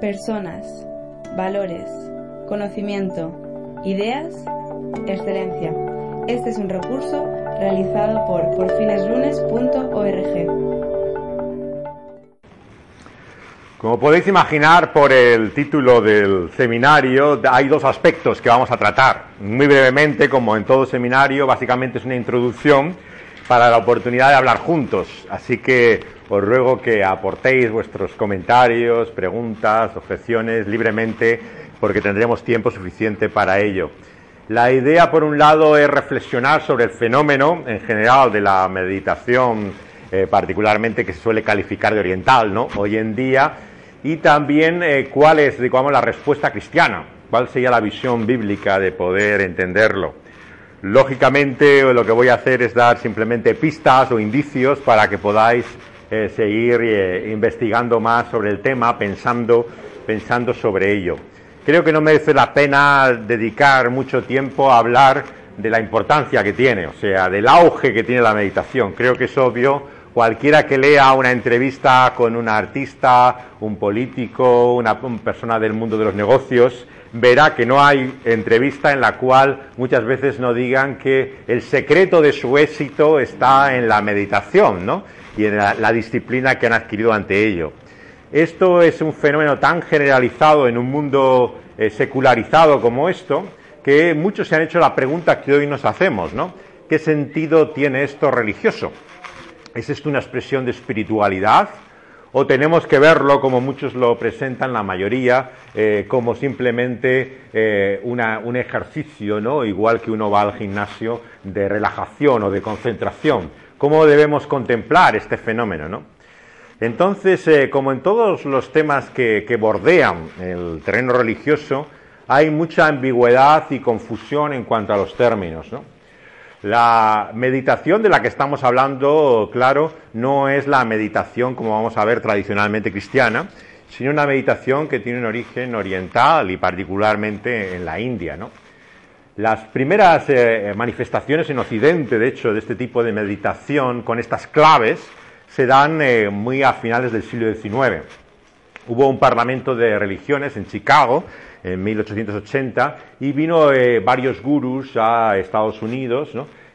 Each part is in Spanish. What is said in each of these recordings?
Personas, valores, conocimiento, ideas, excelencia. Este es un recurso realizado por porfineslunes.org. Como podéis imaginar por el título del seminario, hay dos aspectos que vamos a tratar. Muy brevemente, como en todo seminario, básicamente es una introducción para la oportunidad de hablar juntos. Así que os ruego que aportéis vuestros comentarios, preguntas, objeciones libremente, porque tendremos tiempo suficiente para ello. La idea, por un lado, es reflexionar sobre el fenómeno en general de la meditación, eh, particularmente que se suele calificar de oriental, ¿no? Hoy en día y también eh, cuál es, digamos, la respuesta cristiana, cuál sería la visión bíblica de poder entenderlo. Lógicamente, lo que voy a hacer es dar simplemente pistas o indicios para que podáis eh, seguir eh, investigando más sobre el tema, pensando, pensando sobre ello. Creo que no merece la pena dedicar mucho tiempo a hablar de la importancia que tiene, o sea, del auge que tiene la meditación. Creo que es obvio Cualquiera que lea una entrevista con un artista, un político, una, persona del mundo de los negocios, verá que no hay entrevista en la cual muchas veces no digan que el secreto de su éxito está en la meditación ¿no? y en la, disciplina que han adquirido ante ello. Esto es un fenómeno tan generalizado en un mundo eh, secularizado como esto que muchos se han hecho la pregunta que hoy nos hacemos, ¿no? ¿Qué sentido tiene esto religioso? ¿Es esto una expresión de espiritualidad? ¿O tenemos que verlo, como muchos lo presentan, la mayoría, eh, como simplemente eh, un ejercicio, ¿no? igual que uno va al gimnasio, de relajación o de concentración? ¿Cómo debemos contemplar este fenómeno? ¿no? Entonces, eh, como en todos los temas que, que bordean el terreno religioso, hay mucha ambigüedad y confusión en cuanto a los términos. ¿no? La meditación de la que estamos hablando, claro, no es la meditación como vamos a ver tradicionalmente cristiana, sino una meditación que tiene un origen oriental y particularmente en la India. Las primeras eh, manifestaciones en Occidente, de hecho, de este tipo de meditación con estas claves se dan eh, muy a finales del siglo XIX. Hubo un parlamento de religiones en Chicago en 1880 y vino eh, varios gurús a Estados Unidos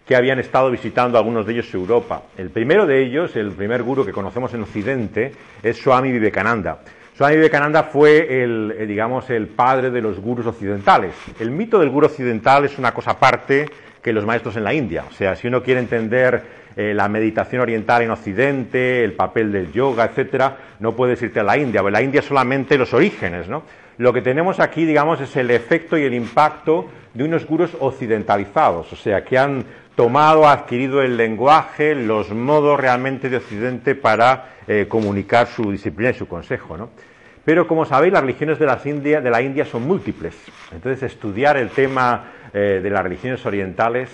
que habían estado visitando algunos de ellos Europa. El primero de ellos, el primer gurú que conocemos en Occidente, es Swami Vivekananda. Swami Vivekananda fue el, eh, digamos, el padre de los gurús occidentales. El mito del gurú occidental es una cosa aparte que los maestros en la India. O sea, si uno quiere entender eh, la meditación oriental en Occidente, el papel del yoga, etcétera, no puedes irte a la India. la India solamente los orígenes, ¿no? Lo que tenemos aquí, digamos, es el efecto y el impacto de unos gurús occidentalizados, o sea, que han tomado, adquirido el lenguaje, los modos realmente de Occidente para eh, comunicar su disciplina y su consejo. ¿no? Pero como sabéis, las religiones de, India, de, la India son múltiples. Entonces, estudiar el tema eh, de las religiones orientales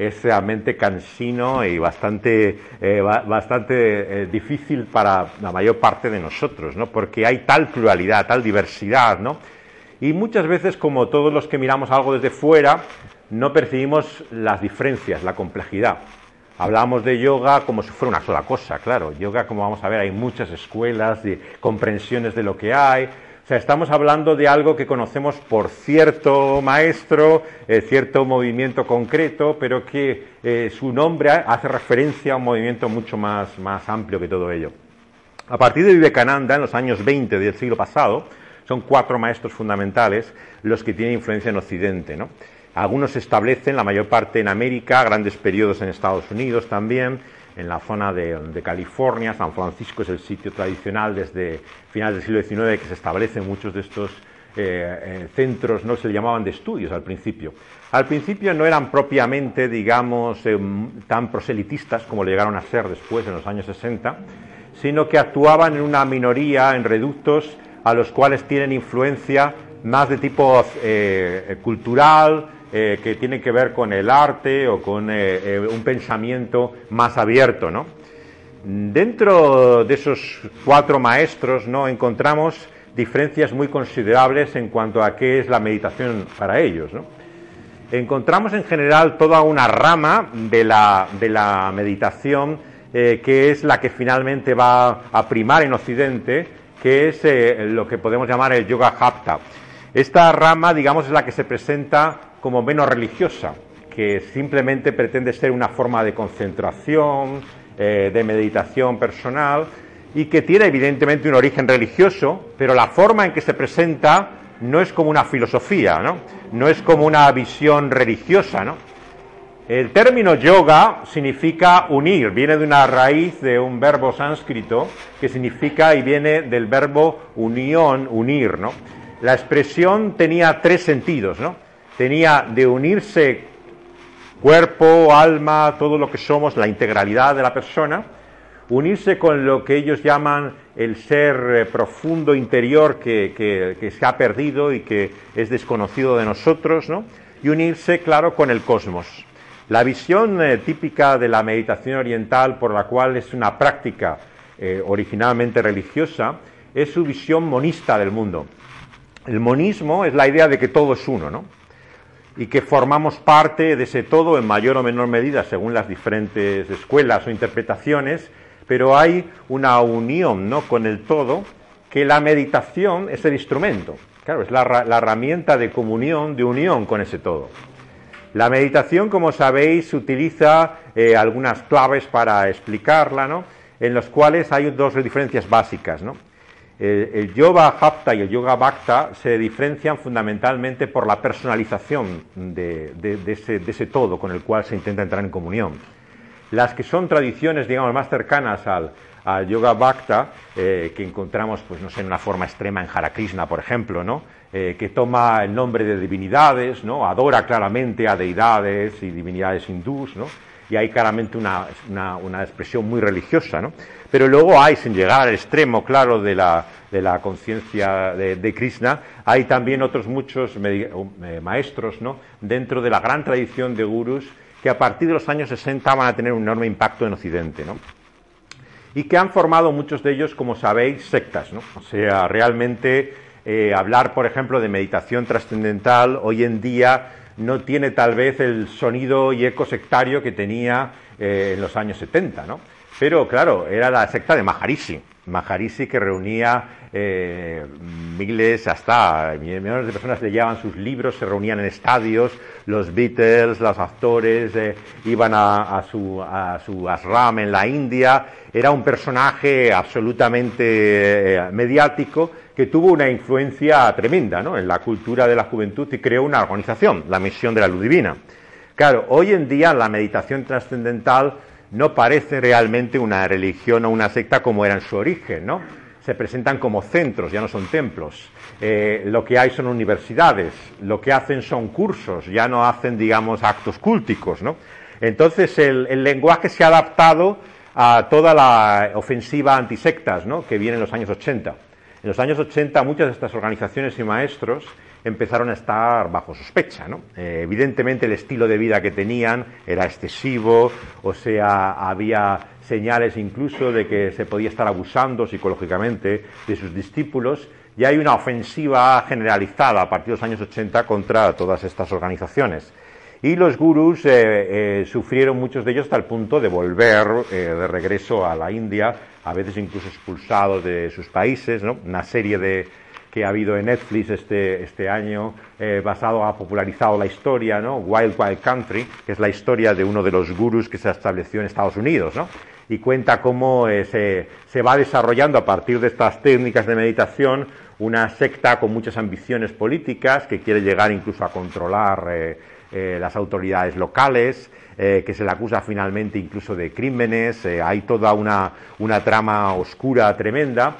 es realmente cansino y bastante, eh, bastante difícil para la mayor parte de nosotros, ¿no? porque hay tal pluralidad, tal diversidad, ¿no? Y muchas veces, como todos los que miramos algo desde fuera, no percibimos las diferencias, la complejidad. Hablamos de yoga como si fuera una sola cosa, claro. Yoga, como vamos a ver, hay muchas escuelas, de comprensiones de lo que hay. Estamos hablando de algo que conocemos por cierto maestro, eh, cierto movimiento concreto, pero que eh, su nombre hace referencia a un movimiento mucho más, más amplio que todo ello. A partir de Vivekananda, en los años 20 del siglo pasado, son cuatro maestros fundamentales los que tienen influencia en Occidente. ¿no? Algunos se establecen, la mayor parte en América, grandes periodos en Estados Unidos también, en la zona de, California. San Francisco es el sitio tradicional desde finales del siglo XIX que se establecen muchos de estos eh, eh, centros, no se le llamaban de estudios al principio. Al principio no eran propiamente, digamos, eh, tan proselitistas como le llegaron a ser después, en los años 60, sino que actuaban en una minoría, en reductos, a los cuales tienen influencia más de tipo eh, cultural, eh, que tiene que ver con el arte o con eh, un pensamiento más abierto. ¿no? Dentro de esos cuatro maestros ¿no? encontramos diferencias muy considerables en cuanto a qué es la meditación para ellos. ¿no? Encontramos en general toda una rama de la, de la meditación que es la que finalmente va a primar en Occidente, que es lo que podemos llamar el yoga hapta. Esta rama, digamos, es la que se presenta como menos religiosa, que simplemente pretende ser una forma de concentración, eh, de meditación personal, y que tiene evidentemente un origen religioso, pero la forma en que se presenta no es como una filosofía, ¿no? No es como una visión religiosa, ¿no? El término yoga significa unir, viene de una raíz de un verbo sánscrito que significa y viene del verbo unión, unir, ¿no? la expresión tenía tres sentidos, ¿no? Tenía de unirse cuerpo, alma, todo lo que somos, la integralidad de la persona, unirse con lo que ellos llaman el ser eh, profundo interior que, se ha perdido y que es desconocido de nosotros, ¿no? y unirse, claro, con el cosmos. La visión eh, típica de la meditación oriental, por la cual es una práctica eh, originalmente religiosa, es su visión monista del mundo. El monismo es la idea de que todo es uno, ¿no? Y que formamos parte de ese todo en mayor o menor medida según las diferentes escuelas o interpretaciones, pero hay una unión ¿no? con el todo que la meditación es el instrumento. Claro, es la, herramienta de comunión, de unión con ese todo. La meditación, como sabéis, utiliza eh, algunas claves para explicarla, ¿no? en los cuales hay dos diferencias básicas. ¿no? El yoga hapta y el yoga bhakta se diferencian fundamentalmente por la personalización de, ese, todo con el cual se intenta entrar en comunión. Las que son tradiciones, digamos, más cercanas al, yoga bhakta, eh, que encontramos, pues no sé, en una forma extrema en Hare Krishna, por ejemplo, ¿no? Eh, que toma el nombre de divinidades, ¿no? adora claramente a deidades y divinidades hindús, ¿no? y hay claramente una, expresión muy religiosa, ¿no? Pero luego hay, sin llegar al extremo, claro, de la, de la conciencia de, Krishna, hay también otros muchos eh, maestros, ¿no? Dentro de la gran tradición de gurus que a partir de los años 60 van a tener un enorme impacto en Occidente, ¿no? Y que han formado muchos de ellos, como sabéis, sectas, ¿no? O sea, realmente eh, hablar, por ejemplo, de meditación trascendental hoy en día no tiene tal vez el sonido y eco sectario que tenía eh, en los años 70, ¿no? Pero claro, era la secta de Maharishi, Maharishi que reunía eh, miles, hasta millones de personas leían sus libros, se reunían en estadios, los Beatles, los actores eh, iban a, su, a su ashram en la India, era un personaje absolutamente mediático que tuvo una influencia tremenda en la cultura de la juventud y creó una organización, la Misión de la Luz Divina. Claro, hoy en día la meditación trascendental no parece realmente una religión o una secta como era en su origen, ¿no? Se presentan como centros, ya no son templos. Eh, lo que hay son universidades, lo que hacen son cursos, ya no hacen, digamos, actos cúlticos, ¿no? Entonces el, el lenguaje se ha adaptado a toda la ofensiva antisectas, ¿no? Que viene en los años 80. En los años 80 muchas de estas organizaciones y maestros empezaron a estar bajo sospecha. ¿no? Eh, evidentemente el estilo de vida que tenían era excesivo, o sea, había señales incluso de que se podía estar abusando psicológicamente de sus discípulos y hay una ofensiva generalizada a partir de los años 80 contra todas estas organizaciones. Y los gurús eh, eh, sufrieron muchos de ellos hasta el punto de volver de regreso a la India a veces incluso expulsados de sus países, ¿no? Una serie de que ha habido en Netflix este, este año, eh, basado, ha popularizado la historia, ¿no? Wild Wild Country, que es la historia de uno de los gurús que se estableció en Estados Unidos, ¿no? Y cuenta cómo eh, se, se, va desarrollando a partir de estas técnicas de meditación una secta con muchas ambiciones políticas que quiere llegar incluso a controlar eh, las autoridades locales, que se le acusa finalmente incluso de crímenes, hay toda una, trama oscura tremenda.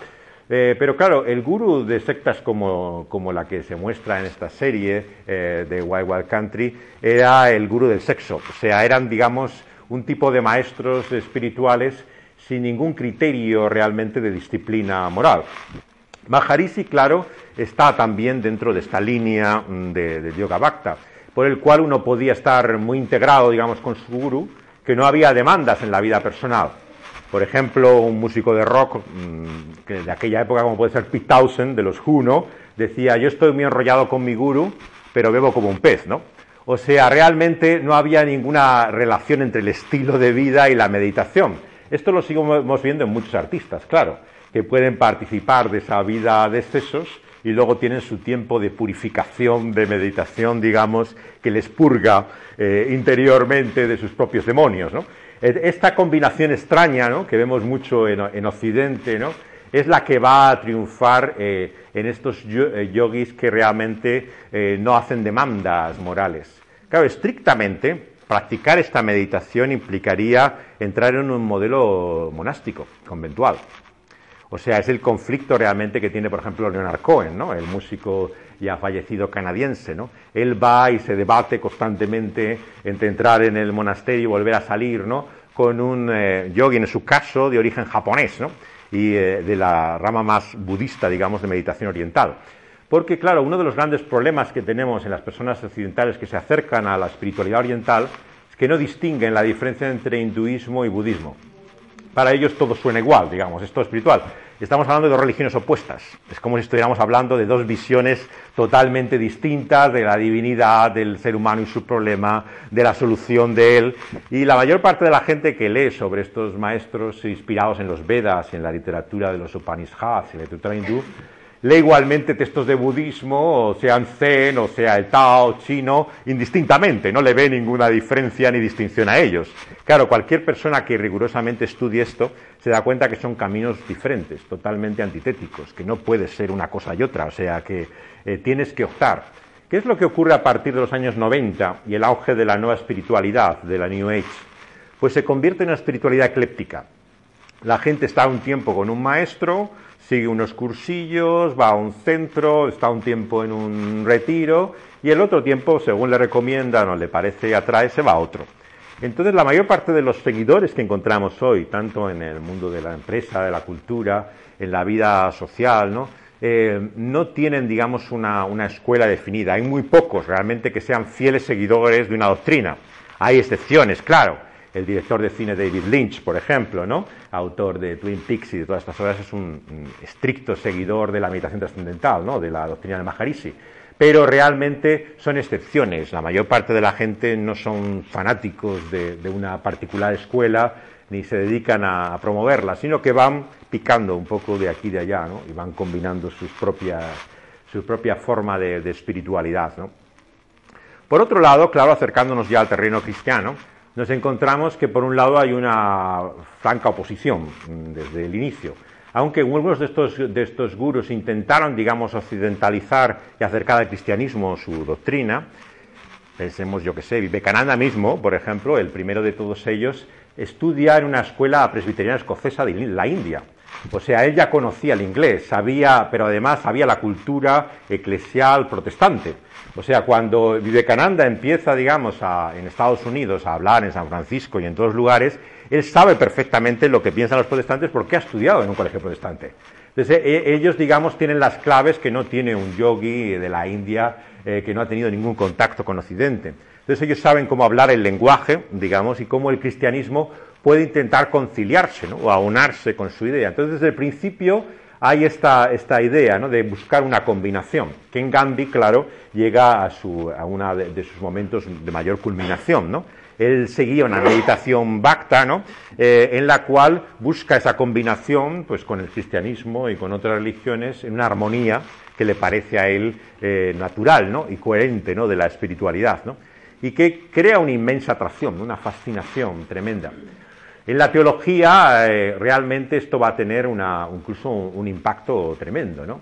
Eh, pero claro, el gurú de sectas como, la que se muestra en esta serie de Wild Wild Country era el gurú del sexo. O sea, eran, digamos, un tipo de maestros espirituales sin ningún criterio realmente de disciplina moral. Maharishi, claro, está también dentro de esta línea mm, de, Yoga Bhakta, por el cual uno podía estar muy integrado, digamos, con su guru, que no había demandas en la vida personal. Por ejemplo, un músico de rock mm, de aquella época, como puede ser Pete Townsend, de los Juno, decía, yo estoy muy enrollado con mi guru, pero bebo como un pez, ¿no? O sea, realmente no había ninguna relación entre el estilo de vida y la meditación. Esto lo seguimos viendo en muchos artistas, claro, que pueden participar de esa vida de excesos y luego tienen su tiempo de purificación, de meditación, digamos, que les purga eh, interiormente de sus propios demonios. ¿no? Esta combinación extraña ¿no? que vemos mucho en, Occidente ¿no? es la que va a triunfar eh, en estos eh, yogis que realmente no hacen demandas morales. Claro, estrictamente, practicar esta meditación implicaría entrar en un modelo monástico, conventual. O sea, es el conflicto realmente que tiene, por ejemplo, Leonard Cohen, ¿no? el músico ya fallecido canadiense. ¿no? Él va y se debate constantemente entre entrar en el monasterio y volver a salir, ¿no? con un eh, yogi, en su caso, de origen japonés, ¿no? y eh, de la rama más budista, digamos, de meditación oriental. Porque, claro, uno de los grandes problemas que tenemos en las personas occidentales que se acercan a la espiritualidad oriental es que no distinguen la diferencia entre hinduismo y budismo para ellos todo suena igual, digamos, es todo espiritual. Estamos hablando de dos religiones opuestas. Es como si estuviéramos hablando de dos visiones totalmente distintas de la divinidad, del ser humano y su problema, de la solución de él. Y la mayor parte de la gente que lee sobre estos maestros inspirados en los Vedas en la literatura de los Upanishads y la literatura hindú, lee igualmente textos de budismo, o sean zen, o sea el Tao chino, indistintamente, no le ve ninguna diferencia ni distinción a ellos. Claro, cualquier persona que rigurosamente estudie esto se da cuenta que son caminos diferentes, totalmente antitéticos, que no puede ser una cosa y otra, o sea que eh, tienes que optar. ¿Qué es lo que ocurre a partir de los años 90 y el auge de la nueva espiritualidad, de la New Age? Pues se convierte en una espiritualidad ecléptica. La gente está un tiempo con un maestro, sigue unos cursillos, va a un centro, está un tiempo en un retiro y el otro tiempo, según le recomiendan o le parece atrae, se va a otro. Entonces, la mayor parte de los seguidores que encontramos hoy, tanto en el mundo de la empresa, de la cultura, en la vida social, ¿no? Eh, no tienen, digamos, una, una escuela definida. Hay muy pocos realmente que sean fieles seguidores de una doctrina. Hay excepciones, claro el director de cine David Lynch, por ejemplo, ¿no? autor de Twin Peaks y de todas estas obras, es un estricto seguidor de la meditación trascendental, ¿no? de la doctrina de Maharishi. Pero realmente son excepciones. La mayor parte de la gente no son fanáticos de, una particular escuela ni se dedican a, promoverla, sino que van picando un poco de aquí y de allá ¿no? y van combinando sus propias, su propia forma de, de espiritualidad. ¿no? Por otro lado, claro, acercándonos ya al terreno cristiano, nos encontramos que por un lado hay una franca oposición mm, desde el inicio. Aunque algunos de estos, de estos gurus intentaron, digamos, occidentalizar y acercar al cristianismo su doctrina, pensemos, yo que sé, Vivekananda mismo, por ejemplo, el primero de todos ellos, estudia en una escuela presbiteriana escocesa de la India. O sea, él ya conocía el inglés, sabía, pero además sabía la cultura eclesial protestante. O sea, cuando Vivekananda empieza, digamos, en Estados Unidos a hablar en San Francisco y en todos lugares, él sabe perfectamente lo que piensan los protestantes porque ha estudiado en un colegio protestante. Entonces, e, ellos, digamos, tienen las claves que no tiene un yogi de la India eh, que no ha tenido ningún contacto con Occidente. Entonces, ellos saben cómo hablar el lenguaje, digamos, y cómo el cristianismo puede intentar conciliarse o aunarse con su idea. Entonces, desde el principio hay esta, idea de buscar una combinación. Ken Gandhi, claro, llega a, a uno de, sus momentos de mayor culminación. ¿no? Él seguía una meditación bhakta, ¿no? Eh, en la cual busca esa combinación pues, con el cristianismo y con otras religiones en una armonía que le parece a él eh, natural ¿no? y coherente ¿no? de la espiritualidad. ¿no? Y que crea una inmensa atracción, una fascinación tremenda. En la teología eh, realmente esto va a tener incluso un, impacto tremendo, ¿no?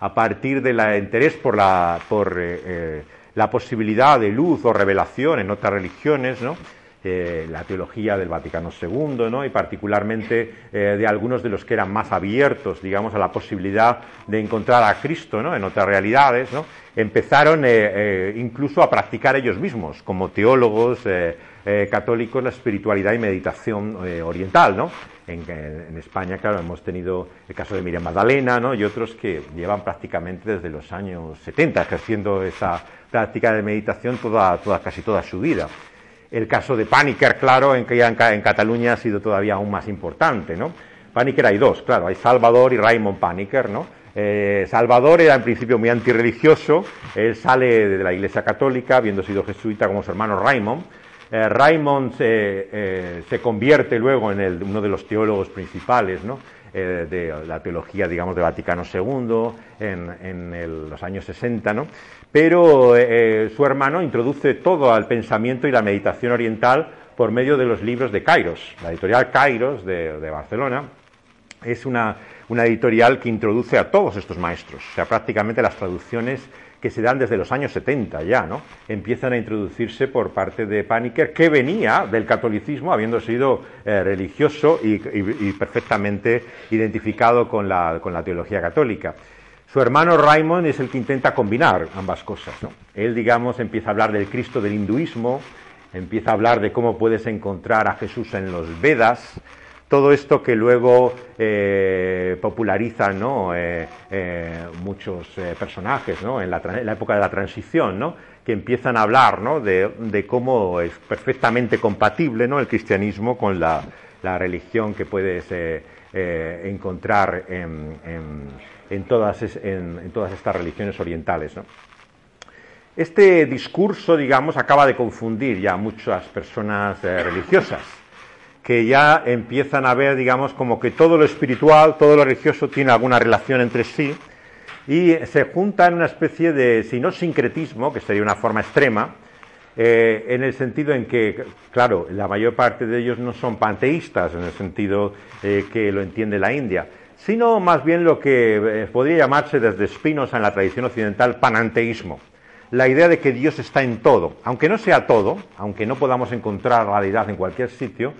A partir del interés por, la, por eh, eh, la posibilidad de luz o revelación en otras religiones, ¿no? la teología del Vaticano II, ¿no? y particularmente de algunos de los que eran más abiertos, digamos, a la posibilidad de encontrar a Cristo ¿no? en otras realidades, ¿no? empezaron incluso a practicar ellos mismos, como teólogos eh, católicos la espiritualidad y meditación eh, oriental, ¿no? En, España, claro, hemos tenido el caso de Miriam Magdalena, ¿no? Y otros que llevan prácticamente desde los años 70 ejerciendo esa práctica de meditación toda, toda, casi toda su vida. El caso de Paniker, claro, en ya en, Cataluña ha sido todavía aún más importante, ¿no? Paniker hay dos, claro, hay Salvador y Raymond Paniker, ¿no? Eh, Salvador era en principio muy antirreligioso, él sale de la Iglesia Católica, habiendo sido jesuita como su hermano Raymond. Eh, Raymond eh, se, convierte luego en uno de los teólogos principales de la teología, digamos, de Vaticano II en, los años 60, ¿no? pero su hermano introduce todo al pensamiento y la meditación oriental por medio de los libros de Kairos. La editorial Kairos de Barcelona es una una editorial que introduce a todos estos maestros, o sea, prácticamente las traducciones que se dan desde los años 70 ya, ¿no? Empiezan a introducirse por parte de Paniker, que venía del catolicismo, habiendo sido eh, religioso y, perfectamente identificado con la, con la, teología católica. Su hermano Raymond es el que intenta combinar ambas cosas. Él, digamos, empieza a hablar del Cristo del hinduismo, empieza a hablar de cómo puedes encontrar a Jesús en los Vedas, todo esto que luego eh, popularizan eh, eh, muchos personajes en la, época de la transición, que empiezan a hablar de, cómo es perfectamente compatible el cristianismo con la, religión que puedes encontrar en, todas, en, todas, estas religiones orientales. Este discurso, digamos, acaba de confundir ya a muchas personas religiosas que ya empiezan a ver, digamos, como que todo lo espiritual, todo lo religioso tiene alguna relación entre sí y se junta en una especie de, si no sincretismo, que sería una forma extrema, eh, en el sentido en que, claro, la mayor parte de ellos no son panteístas, en el sentido eh, que lo entiende la India, sino más bien lo que eh, podría llamarse desde Spinoza en la tradición occidental pananteísmo. La idea de que Dios está en todo, aunque no sea todo, aunque no podamos encontrar realidad en cualquier sitio,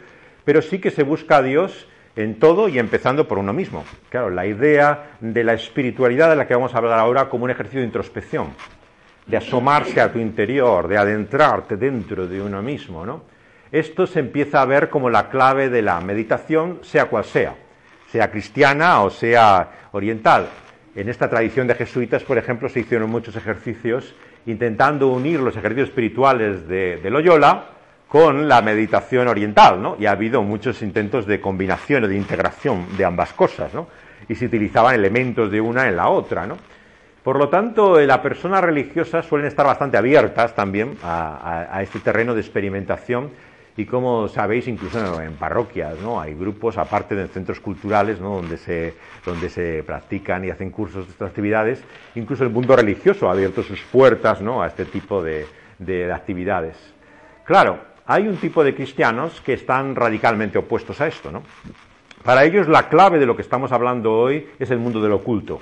pero sí que se busca a Dios en todo y empezando por uno mismo. Claro, la idea de la espiritualidad de la que vamos a hablar ahora como un ejercicio de introspección, de asomarse a tu interior, de adentrarte dentro de uno mismo, ¿no? Esto se empieza a ver como la clave de la meditación, sea cual sea, sea cristiana o sea oriental. En esta tradición de jesuitas, por ejemplo, se hicieron muchos ejercicios intentando unir los ejercicios espirituales de, de Loyola con la meditación oriental, ¿no? Y ha habido muchos intentos de combinación o de integración de ambas cosas, ¿no? Y se utilizaban elementos de una en la otra, ¿no? Por lo tanto, las personas religiosas suelen estar bastante abiertas también a, este terreno de experimentación y como sabéis, incluso en parroquias, ¿no? Hay grupos, aparte de centros culturales, ¿no? Donde se, donde se practican y hacen cursos de estas actividades, incluso el mundo religioso ha abierto sus puertas, ¿no? A este tipo de, de actividades. Claro, hay un tipo de cristianos que están radicalmente opuestos a esto, ¿no? Para ellos la clave de lo que estamos hablando hoy es el mundo del oculto.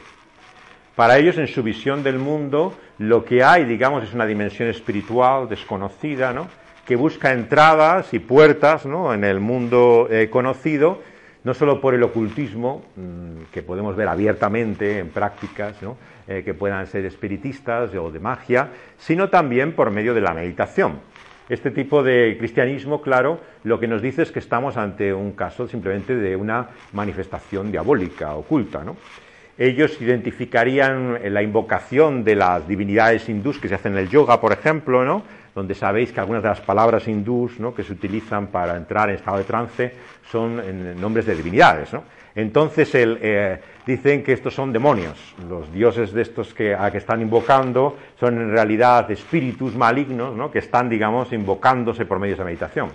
Para ellos, en su visión del mundo, lo que hay, digamos, es una dimensión espiritual desconocida, ¿no? que busca entradas y puertas ¿no? en el mundo eh, conocido, no solo por el ocultismo, mm, que podemos ver abiertamente en prácticas ¿no? Eh, que puedan ser espiritistas o de magia, sino también por medio de la meditación. Este tipo de cristianismo, claro, lo que nos dice es que estamos ante un caso simplemente de una manifestación diabólica, oculta, ¿no? Ellos identificarían la invocación de las divinidades hindús que se hacen en el yoga, por ejemplo, ¿no? Donde sabéis que algunas de las palabras hindús ¿no? que se utilizan para entrar en estado de trance son nombres de divinidades. Entonces eh, dicen que estos son demonios. Los dioses de estos que, a que están invocando son en realidad espíritus malignos ¿no? que están, digamos, invocándose por medio de esa meditación.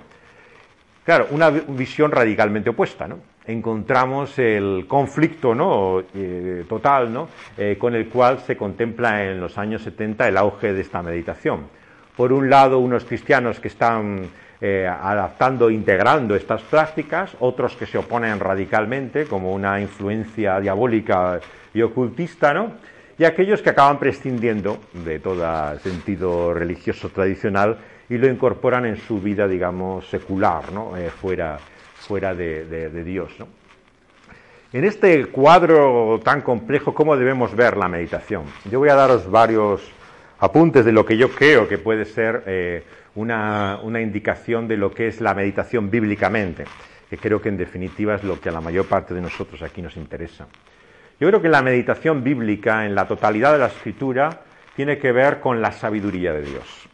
Claro, una visión radicalmente opuesta. Encontramos el conflicto. Eh, total. Eh, con el cual se contempla en los años 70 el auge de esta meditación. Por un lado, unos cristianos que están eh, adaptando, integrando estas prácticas, otros que se oponen radicalmente, como una influencia diabólica y ocultista, ¿no? Y aquellos que acaban prescindiendo de todo sentido religioso tradicional y lo incorporan en su vida, digamos, secular, ¿no? Eh, fuera, fuera de, Dios, ¿no? En este cuadro tan complejo, ¿cómo debemos ver la meditación? Yo voy a daros varios apuntes de lo que yo creo que puede ser eh, una, indicación de lo que es la meditación bíblicamente, que creo que en definitiva es lo que a la mayor parte de nosotros aquí nos interesa. Yo creo que la meditación bíblica en la totalidad de la escritura tiene que ver con la sabiduría de Dios.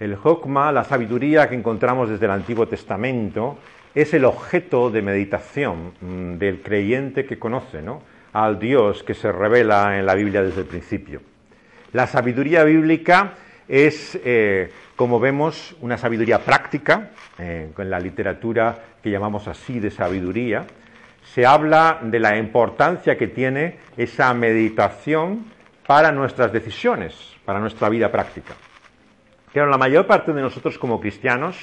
El Hokma, la sabiduría que encontramos desde el Antiguo Testamento, es el objeto de meditación mm, del creyente que conoce ¿no? al Dios que se revela en la Biblia desde el principio. La sabiduría bíblica es, eh, como vemos, una sabiduría práctica, eh, con la literatura que llamamos así de sabiduría. Se habla de la importancia que tiene esa meditación para nuestras decisiones, para nuestra vida práctica. Pero la mayor parte de nosotros como cristianos,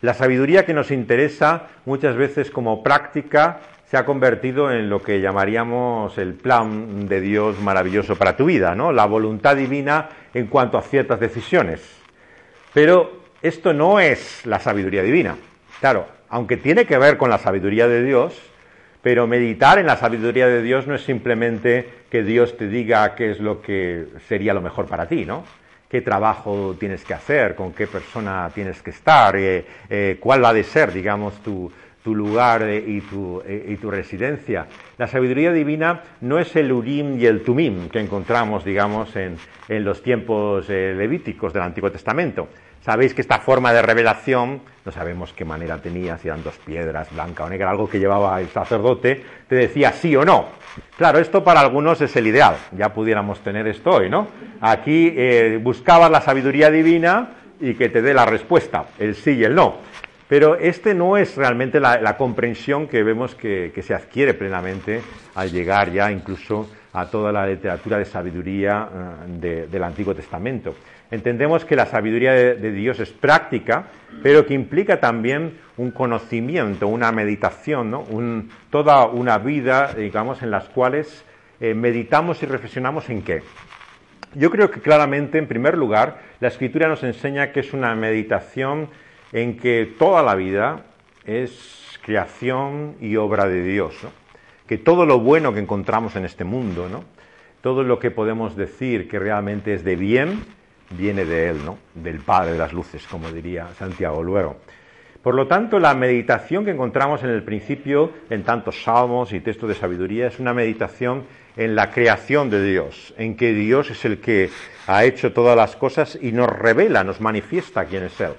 la sabiduría que nos interesa muchas veces como práctica se ha convertido en lo que llamaríamos el plan de Dios maravilloso para tu vida, ¿no? La voluntad divina en cuanto a ciertas decisiones. Pero esto no es la sabiduría divina. Claro, aunque tiene que ver con la sabiduría de Dios, pero meditar en la sabiduría de Dios no es simplemente que Dios te diga qué es lo que sería lo mejor para ti, ¿no? qué trabajo tienes que hacer, con qué persona tienes que estar, eh, eh, cuál va a ser, digamos, tu, lugar eh, y, tu, y, tu, residencia. La sabiduría divina no es el Urim y el Tumim que encontramos, digamos, en, en los tiempos levíticos del Antiguo Testamento. Sabéis que esta forma de revelación, no sabemos qué manera tenía, si eran dos piedras, blanca o negra, algo que llevaba el sacerdote, te decía sí o no. Claro, esto para algunos es el ideal, ya pudiéramos tener esto hoy, ¿no? Aquí eh, buscabas la sabiduría divina y que te dé la respuesta, el sí y el no. Pero este no es realmente la, comprensión que vemos que, se adquiere plenamente al llegar ya incluso a toda la literatura de sabiduría eh, del Antiguo Testamento. Entendemos que la sabiduría de, Dios es práctica, pero que implica también un conocimiento, una meditación, toda una vida, digamos, en las cuales eh, meditamos y reflexionamos en qué. Yo creo que claramente, en primer lugar, la escritura nos enseña que es una meditación en que toda la vida es creación y obra de Dios, que todo lo bueno que encontramos en este mundo, ¿no? todo lo que podemos decir que realmente es de bien, viene de él, ¿no? del Padre de las Luces, como diría Santiago luego. Por lo tanto, la meditación que encontramos en el principio, en tantos salmos y textos de sabiduría, es una meditación en la creación de Dios, en que Dios es el que ha hecho todas las cosas y nos revela, nos manifiesta quién es Él.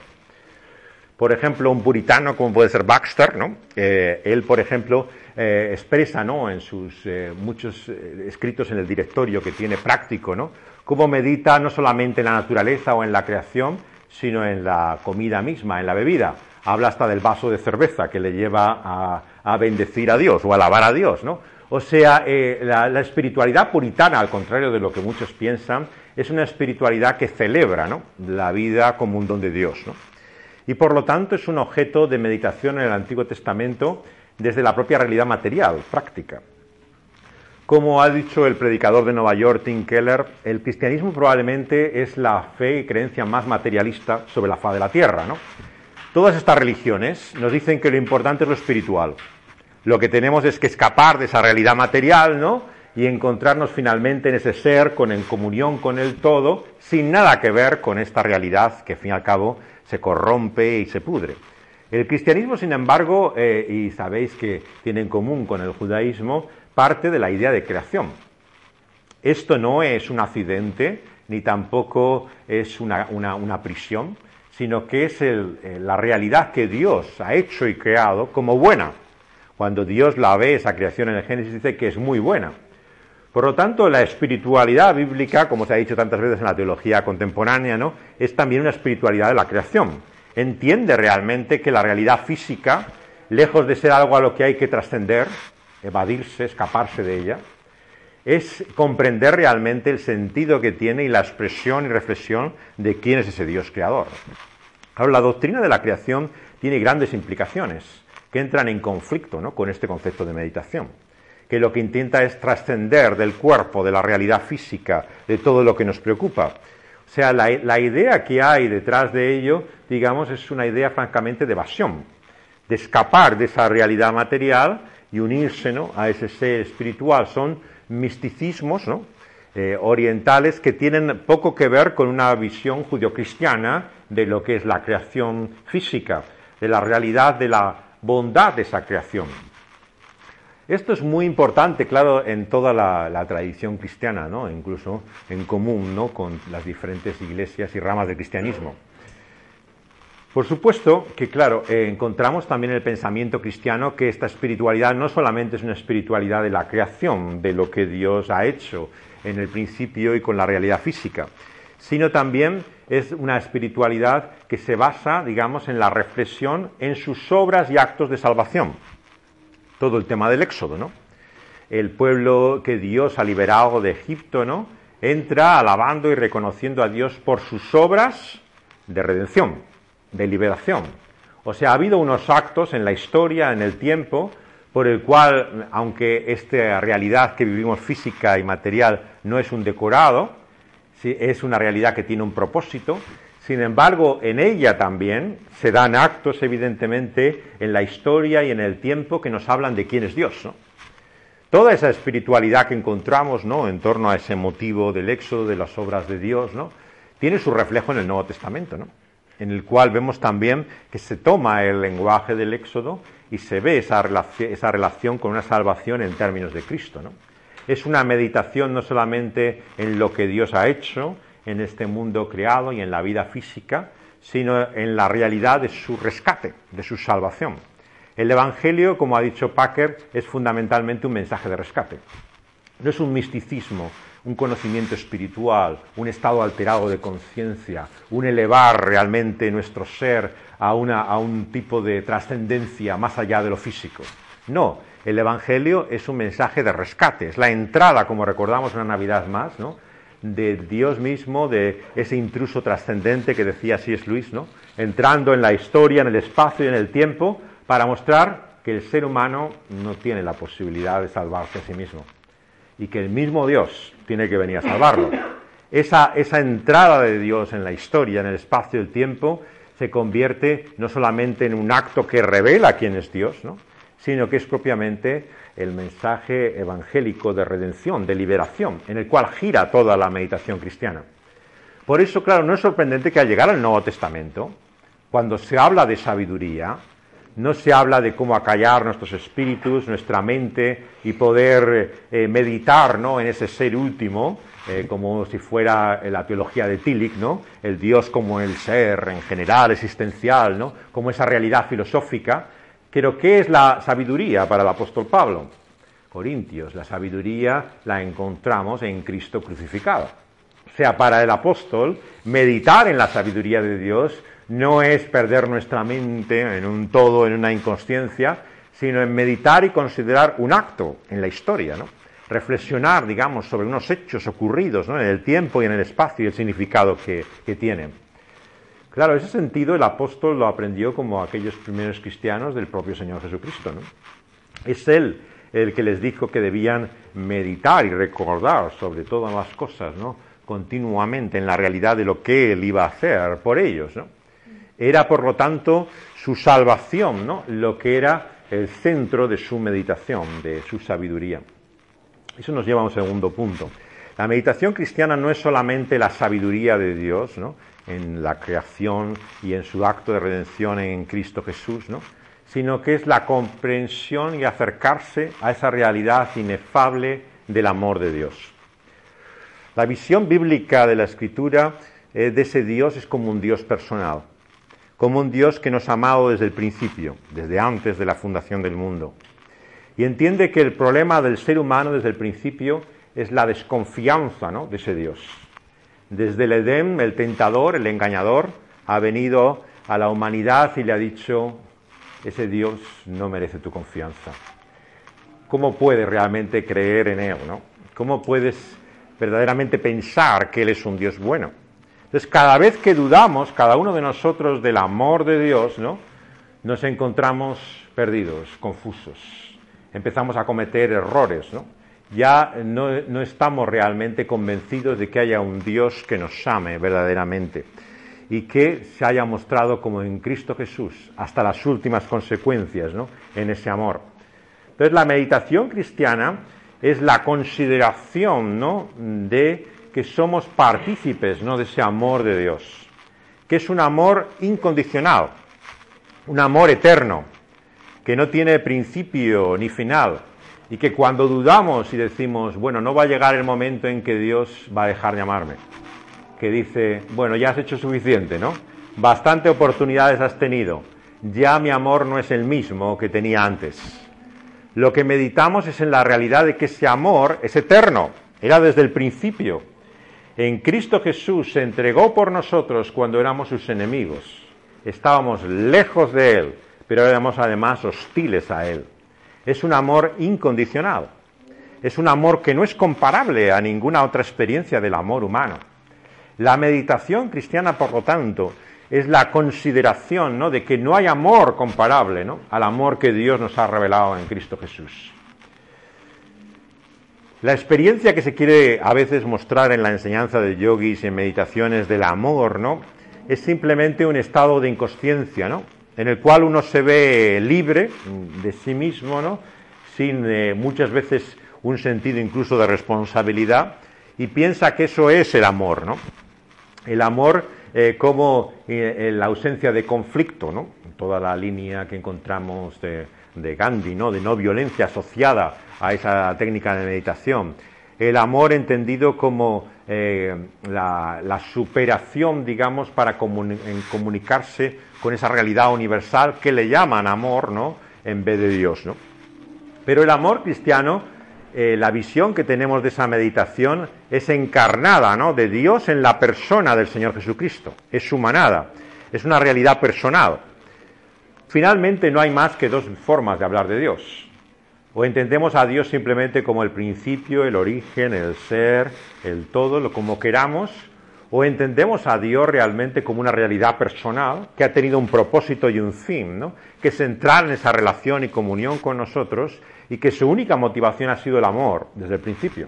Por ejemplo, un puritano como puede ser Baxter, ¿no? Eh, él, por ejemplo, eh, expresa ¿no? en sus eh, muchos escritos en el directorio que tiene práctico, ¿no? cómo medita no solamente en la naturaleza o en la creación, sino en la comida misma, en la bebida. Habla hasta del vaso de cerveza que le lleva a, bendecir a Dios o a alabar a Dios, ¿no? O sea, eh, la, espiritualidad puritana, al contrario de lo que muchos piensan, es una espiritualidad que celebra la vida como un don de Dios. Y por lo tanto es un objeto de meditación en el Antiguo Testamento desde la propia realidad material, práctica. Como ha dicho el predicador de Nueva York, Tim Keller, el cristianismo probablemente es la fe y creencia más materialista sobre la faz de la tierra. ¿no? Todas estas religiones nos dicen que lo importante es lo espiritual. Lo que tenemos es que escapar de esa realidad material ¿no? Y encontrarnos finalmente en ese ser con, en comunión con el todo, sin nada que ver con esta realidad que, al fin y al cabo, se corrompe y se pudre. El cristianismo, sin embargo, eh, y sabéis que tiene en común con el judaísmo, parte de la idea de creación. Esto no es un accidente, ni tampoco es una, prisión, sino que es eh, la realidad que Dios ha hecho y creado como buena. Cuando Dios la ve, esa creación en el Génesis, dice que es muy buena. Por lo tanto, la espiritualidad bíblica, como se ha dicho tantas veces en la teología contemporánea, ¿no? es también una espiritualidad de la creación. Entiende realmente que la realidad física, lejos de ser algo a lo que hay que trascender, evadirse, escaparse de ella, es comprender realmente el sentido que tiene y la expresión y reflexión de quién es ese Dios creador. Ahora, la doctrina de la creación tiene grandes implicaciones que entran en conflicto con este concepto de meditación, que lo que intenta es trascender del cuerpo, de la realidad física, de todo lo que nos preocupa. O sea, la, idea que hay detrás de ello, digamos, es una idea francamente de evasión, de escapar de esa realidad material y unirse a ese ser espiritual. Son misticismos eh, orientales que tienen poco que ver con una visión judio-cristiana de lo que es la creación física, de la realidad de la bondad de esa creación. Esto es muy importante, claro, en toda la, tradición cristiana, ¿no? incluso en común ¿no? con las diferentes iglesias y ramas del cristianismo. Por supuesto que, claro, eh, encontramos también en el pensamiento cristiano que esta espiritualidad no solamente es una espiritualidad de la creación, de lo que Dios ha hecho en el principio y con la realidad física, sino también es una espiritualidad que se basa, digamos, en la reflexión en sus obras y actos de salvación todo el tema del éxodo, ¿no? El pueblo que Dios ha liberado de Egipto, ¿no? Entra alabando y reconociendo a Dios por sus obras de redención, de liberación. O sea, ha habido unos actos en la historia, en el tiempo, por el cual, aunque esta realidad que vivimos física y material no es un decorado, es una realidad que tiene un propósito, sin embargo, en ella también se dan actos, evidentemente, en la historia y en el tiempo que nos hablan de quién es Dios. Toda esa espiritualidad que encontramos ¿no? en torno a ese motivo del éxodo, de las obras de Dios, ¿no? tiene su reflejo en el Nuevo Testamento, ¿no? en el cual vemos también que se toma el lenguaje del éxodo y se ve esa relación, esa relación con una salvación en términos de Cristo. Es una meditación no solamente en lo que Dios ha hecho, en este mundo creado y en la vida física, sino en la realidad de su rescate, de su salvación. El Evangelio, como ha dicho Packer, es fundamentalmente un mensaje de rescate. No es un misticismo, un conocimiento espiritual, un estado alterado de conciencia, un elevar realmente nuestro ser a, a un tipo de trascendencia más allá de lo físico. No, el Evangelio es un mensaje de rescate, es la entrada, como recordamos una Navidad más, ¿no? De Dios mismo, de ese intruso trascendente que decía es Luis, ¿no? entrando en la historia, en el espacio y en el tiempo, para mostrar que el ser humano no tiene la posibilidad de salvarse a sí mismo y que el mismo Dios tiene que venir a salvarlo. Esa, esa entrada de Dios en la historia, en el espacio y el tiempo, se convierte no solamente en un acto que revela quién es Dios, ¿no? Sino que es propiamente el mensaje evangélico de redención, de liberación, en el cual gira toda la meditación cristiana. Por eso, claro, no es sorprendente que al llegar al Nuevo Testamento, cuando se habla de sabiduría, no se habla de cómo acallar nuestros espíritus, nuestra mente y poder eh, meditar ¿no? en ese ser último, eh, como si fuera la teología de Tillich, ¿no? el Dios como el ser en general, existencial, ¿no? como esa realidad filosófica, pero ¿qué es la sabiduría para el apóstol Pablo? Corintios, la sabiduría la encontramos en Cristo crucificado. O sea, para el apóstol, meditar en la sabiduría de Dios no es perder nuestra mente en un todo, en una inconsciencia, sino en meditar y considerar un acto en la historia, ¿no? Reflexionar, digamos, sobre unos hechos ocurridos en el tiempo y en el espacio y el significado que tienen. Claro, ese sentido el apóstol lo aprendió como aquellos primeros cristianos del propio Señor Jesucristo. ¿no? Es Él el que les dijo que debían meditar y recordar sobre todas las cosas, ¿no? continuamente en la realidad de lo que Él iba a hacer por ellos. ¿no? Era, por lo tanto, su salvación, ¿no? lo que era el centro de su meditación, de su sabiduría. Eso nos lleva a un segundo punto. La meditación cristiana no es solamente la sabiduría de Dios, ¿no? En la creación y en su acto de redención en Cristo Jesús, ¿no? sino que es la comprensión y acercarse a esa realidad inefable del amor de Dios. La visión bíblica de la Escritura eh, de ese Dios es como un Dios personal, como un Dios que nos ha amado desde el principio, desde antes de la fundación del mundo. Y entiende que el problema del ser humano desde el principio es la desconfianza ¿no? de ese Dios desde el Edén, el tentador, el engañador, ha venido a la humanidad y le ha dicho, ese Dios no merece tu confianza. ¿Cómo puedes realmente creer en Él? ¿no? ¿Cómo puedes verdaderamente pensar que Él es un Dios bueno? Entonces, cada vez que dudamos, cada uno de nosotros, del amor de Dios, ¿no? nos encontramos perdidos, confusos. Empezamos a cometer errores, ¿no? Ya no, estamos realmente convencidos de que haya un Dios que nos ame verdaderamente y que se haya mostrado como en Cristo Jesús hasta las últimas consecuencias ¿no? en ese amor. Entonces la meditación cristiana es la consideración ¿no? de que somos partícipes ¿no? de ese amor de Dios, que es un amor incondicional, un amor eterno, que no tiene principio ni final, y que cuando dudamos y decimos, bueno, no va a llegar el momento en que Dios va a dejar de amarme, que dice, bueno, ya has hecho suficiente, ¿no? Bastante oportunidades has tenido, ya mi amor no es el mismo que tenía antes. Lo que meditamos es en la realidad de que ese amor es eterno, era desde el principio. En Cristo Jesús se entregó por nosotros cuando éramos sus enemigos. Estábamos lejos de Él, pero éramos además hostiles a Él. Es un amor incondicional. Es un amor que no es comparable a ninguna otra experiencia del amor humano. La meditación cristiana, por lo tanto, es la consideración ¿no? de que no hay amor comparable ¿no? al amor que Dios nos ha revelado en Cristo Jesús. La experiencia que se quiere a veces mostrar en la enseñanza de yogis y en meditaciones del amor, ¿no? Es simplemente un estado de inconsciencia, ¿no? En el cual uno se ve libre de sí mismo, ¿no? Sin eh, muchas veces un sentido incluso de responsabilidad y piensa que eso es el amor, ¿no? El amor eh, como eh, la ausencia de conflicto, ¿no? Toda la línea que encontramos de, Gandhi, ¿no? De no violencia asociada a esa técnica de meditación. El amor entendido como la, superación, digamos, para comunicarse con esa realidad universal que le llaman amor, ¿no? En vez de Dios, ¿no? Pero el amor cristiano eh, la visión que tenemos de esa meditación es encarnada ¿no? de Dios en la persona del Señor Jesucristo, es humanada, es una realidad personal. Finalmente no hay más que dos formas de hablar de Dios. O entendemos a Dios simplemente como el principio, el origen, el ser, el todo, lo como queramos, o entendemos a Dios realmente como una realidad personal que ha tenido un propósito y un fin, ¿no? que es en esa relación y comunión con nosotros y que su única motivación ha sido el amor desde el principio.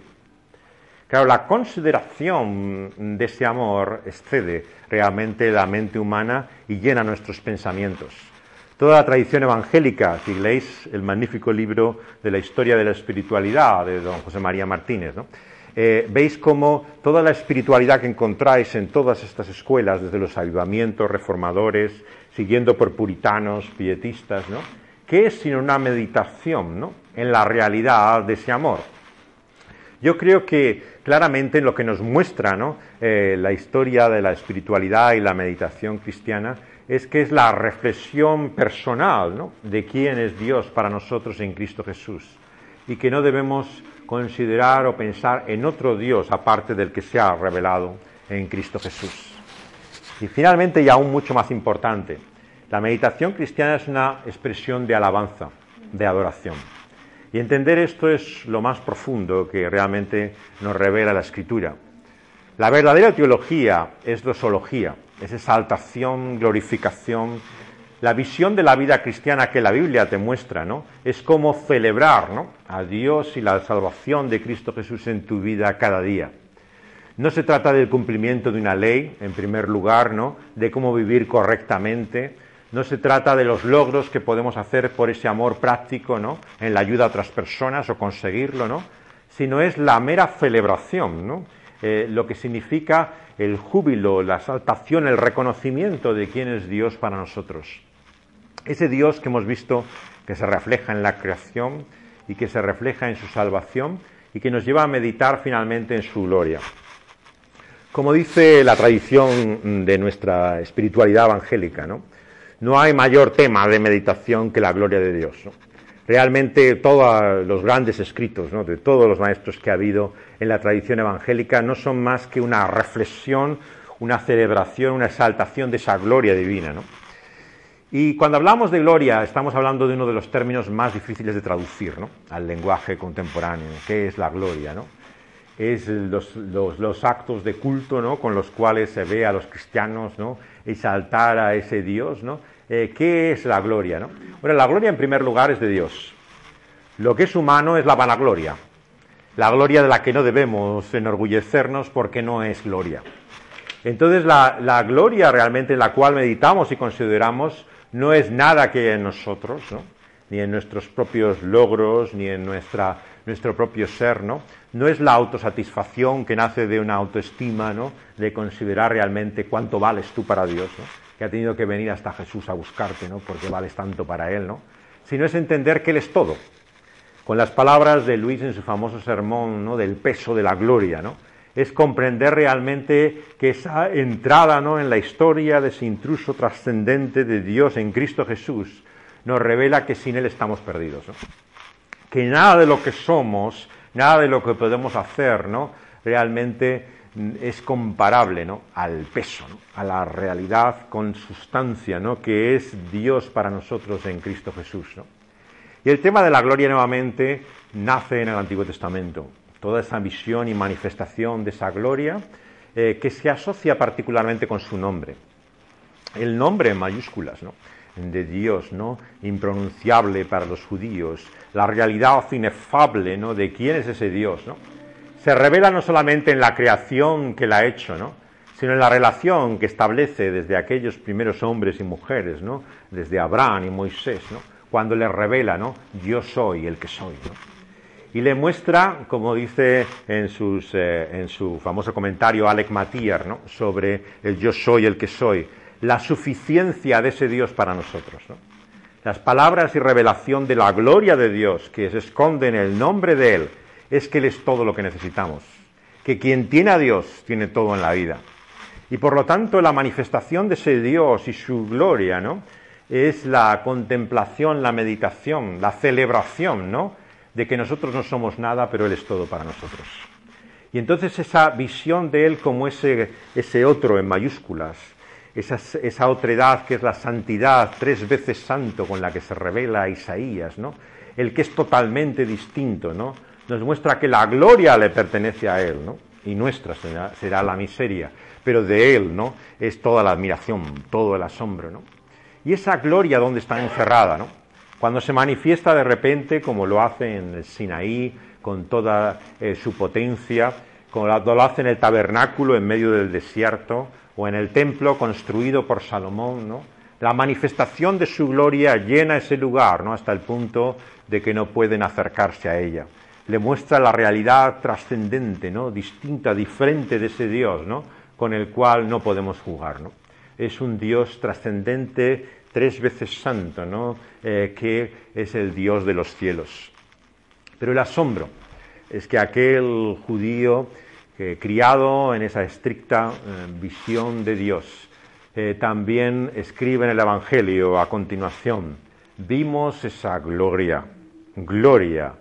Claro, la consideración de ese amor excede realmente la mente humana y llena nuestros pensamientos. Toda la tradición evangélica, si leéis el magnífico libro de la historia de la espiritualidad de don José María Martínez, eh, veis cómo toda la espiritualidad que encontráis en todas estas escuelas, desde los avivamientos, reformadores, siguiendo por puritanos, pietistas, ¿no? ¿Qué es sino una meditación ¿no? en la realidad de ese amor? Yo creo que claramente en lo que nos muestra ¿no? Eh, la historia de la espiritualidad y la meditación cristiana es que es la reflexión personal ¿no? de quién es Dios para nosotros en Cristo Jesús y que no debemos considerar o pensar en otro Dios aparte del que se ha revelado en Cristo Jesús. Y finalmente, y aún mucho más importante, la meditación cristiana es una expresión de alabanza, de adoración. Y entender esto es lo más profundo que realmente nos revela la escritura. La verdadera teología es dosología, es exaltación, glorificación. La visión de la vida cristiana que la Biblia te muestra, ¿no? Es como celebrar, ¿no? A Dios y la salvación de Cristo Jesús en tu vida cada día. No se trata del cumplimiento de una ley, en primer lugar, ¿no? De cómo vivir correctamente, no se trata de los logros que podemos hacer por ese amor práctico, ¿no? En la ayuda a otras personas o conseguirlo, ¿no? Sino es la mera celebración, ¿no? Eh, lo que significa el júbilo, la exaltación, el reconocimiento de quién es Dios para nosotros. Ese Dios que hemos visto que se refleja en la creación y que se refleja en su salvación y que nos lleva a meditar finalmente en su gloria. Como dice la tradición de nuestra espiritualidad evangélica, ¿no? no hay mayor tema de meditación que la gloria de Dios. Realmente todos los grandes escritos de todos los maestros que ha habido en la tradición evangélica no son más que una reflexión, una celebración, una exaltación de esa gloria divina. Y cuando hablamos de gloria estamos hablando de uno de los términos más difíciles de traducir al lenguaje contemporáneo. ¿Qué es la gloria? Es los, actos de culto con los cuales se ve a los cristianos exaltar a ese Dios, ¿no? Eh, ¿Qué es la gloria? ¿no? Bueno, la gloria en primer lugar es de Dios. Lo que es humano es la vanagloria. La gloria de la que no debemos enorgullecernos porque no es gloria. Entonces la, gloria realmente en la cual meditamos y consideramos no es nada que en nosotros, ¿no? ni en nuestros propios logros, ni en nuestra, nuestro propio ser, ¿no? No es la autosatisfacción que nace de una autoestima, ¿no? De considerar realmente cuánto vales tú para Dios, ¿no? Que ha tenido que venir hasta Jesús a buscarte, ¿no? Porque vales tanto para Él, ¿no? Sino es entender que Él es todo. Con las palabras de Luis en su famoso sermón, ¿no? Del peso de la gloria, ¿no? Es comprender realmente que esa entrada, ¿no? En la historia de ese intruso trascendente de Dios en Cristo Jesús nos revela que sin Él estamos perdidos, ¿no? que nada de lo que somos, nada de lo que podemos hacer, ¿no? realmente es comparable ¿no? al peso, ¿no? a la realidad con sustancia, ¿no? que es Dios para nosotros en Cristo Jesús. ¿no? Y el tema de la gloria nuevamente nace en el Antiguo Testamento. Toda esa visión y manifestación de esa gloria eh, que se asocia particularmente con su nombre. El nombre en mayúsculas, ¿no? de Dios, ¿no? impronunciable para los judíos, la realidad inefable ¿no? de quién es ese Dios, ¿no? se revela no solamente en la creación que la ha hecho, ¿no? sino en la relación que establece desde aquellos primeros hombres y mujeres, ¿no? desde Abraham y Moisés, ¿no? cuando le revela, ¿no? yo soy el que soy. Y le muestra, como dice en, eh, en su famoso comentario Alec Matier, ¿no? sobre el yo soy el que soy, la suficiencia de ese Dios para nosotros. ¿no? Las palabras y revelación de la gloria de Dios que se esconde en el nombre de Él es que Él es todo lo que necesitamos, que quien tiene a Dios tiene todo en la vida. Y por lo tanto la manifestación de ese Dios y su gloria, ¿no? Es la contemplación, la meditación, la celebración, ¿no? De que nosotros no somos nada, pero Él es todo para nosotros. Y entonces esa visión de Él como ese, ese otro en mayúsculas, esa, esa otredad que es la santidad, tres veces santo con la que se revela Isaías, ¿no? El que es totalmente distinto, ¿no? Nos muestra que la gloria le pertenece a Él, ¿no? Y nuestra será, la miseria, pero de Él, ¿no? Es toda la admiración, todo el asombro, ¿no? Y esa gloria, ¿dónde está encerrada, ¿no? Cuando se manifiesta de repente, como lo hace en el Sinaí, con toda eh, su potencia, como lo hace en el tabernáculo en medio del desierto, o en el templo construido por Salomón. La manifestación de su gloria llena ese lugar, ¿no? Hasta el punto de que no pueden acercarse a ella. Le muestra la realidad trascendente, ¿no? Distinta, diferente de ese Dios. Con el cual no podemos jugar. Es un Dios trascendente, tres veces santo, ¿no? Eh, que es el Dios de los cielos. Pero el asombro es que aquel judío criado en esa estricta eh, visión de Dios, eh, también escribe en el Evangelio a continuación, vimos esa gloria, gloria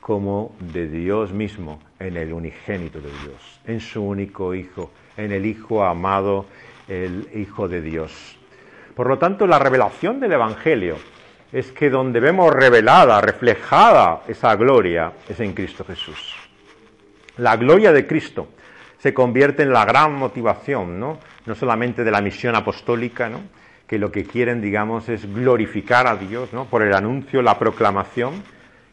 como de Dios mismo en el unigénito de Dios, en su único Hijo, en el Hijo amado, el Hijo de Dios. Por lo tanto, la revelación del Evangelio es que donde vemos revelada, reflejada esa gloria, es en Cristo Jesús. La gloria de Cristo se convierte en la gran motivación, ¿no? No solamente de la misión apostólica, ¿no? Que lo que quieren, digamos, es glorificar a Dios, ¿no? Por el anuncio, la proclamación,